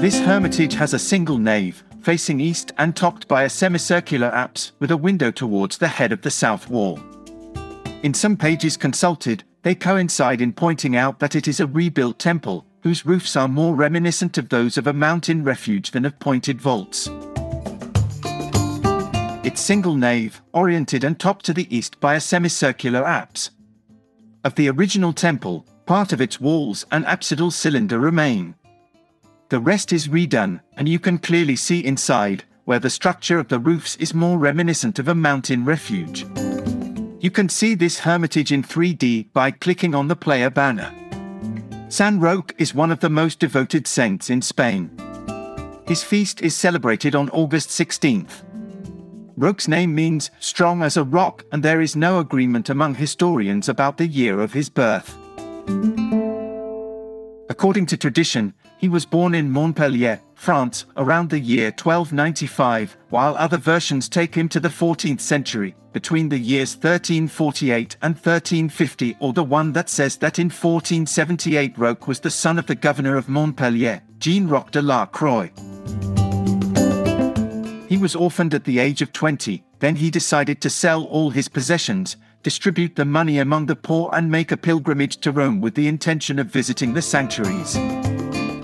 This hermitage has a single nave, facing east and topped by a semicircular apse with a window towards the head of the south wall. In some pages consulted, they coincide in pointing out that it is a rebuilt temple, whose roofs are more reminiscent of those of a mountain refuge than of pointed vaults. Its single nave, oriented and topped to the east by a semicircular apse. Of the original temple, part of its walls and apsidal cylinder remain. The rest is redone, and you can clearly see inside, where the structure of the roofs is more reminiscent of a mountain refuge. You can see this hermitage in 3D by clicking on the player banner. San Roque is one of the most devoted saints in Spain. His feast is celebrated on August 16th. Roque's name means strong as a rock, and there is no agreement among historians about the year of his birth. According to tradition, he was born in Montpellier, France, around the year 1295, while other versions take him to the 14th century, between the years 1348 and 1350, or the one that says that in 1478 Roque was the son of the governor of Montpellier, Jean Roque de la Croix. Was orphaned at the age of 20, then he decided to sell all his possessions, distribute the money among the poor, and make a pilgrimage to Rome with the intention of visiting the sanctuaries.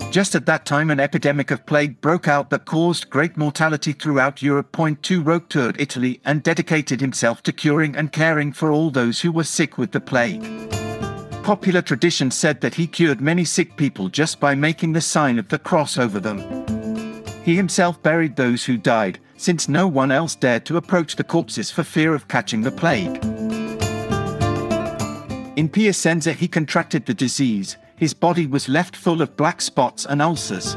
Just at that time, an epidemic of plague broke out that caused great mortality throughout Europe. Point two Roque toured Italy and dedicated himself to curing and caring for all those who were sick with the plague. Popular tradition said that he cured many sick people just by making the sign of the cross over them. He himself buried those who died, since no one else dared to approach the corpses for fear of catching the plague. In Piacenza, he contracted the disease, his body was left full of black spots and ulcers.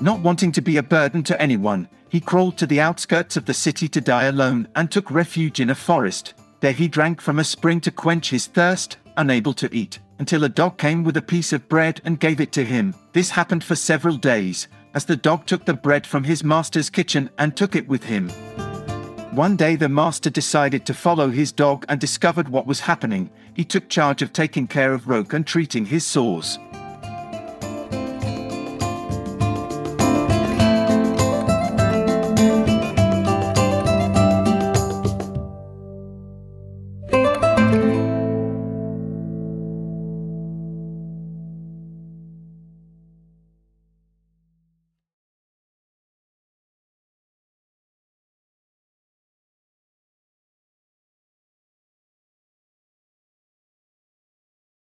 Not wanting to be a burden to anyone, he crawled to the outskirts of the city to die alone and took refuge in a forest. There he drank from a spring to quench his thirst, unable to eat, until a dog came with a piece of bread and gave it to him. This happened for several days, as the dog took the bread from his master's kitchen and took it with him. One day the master decided to follow his dog and discovered what was happening. He took charge of taking care of Roque and treating his sores.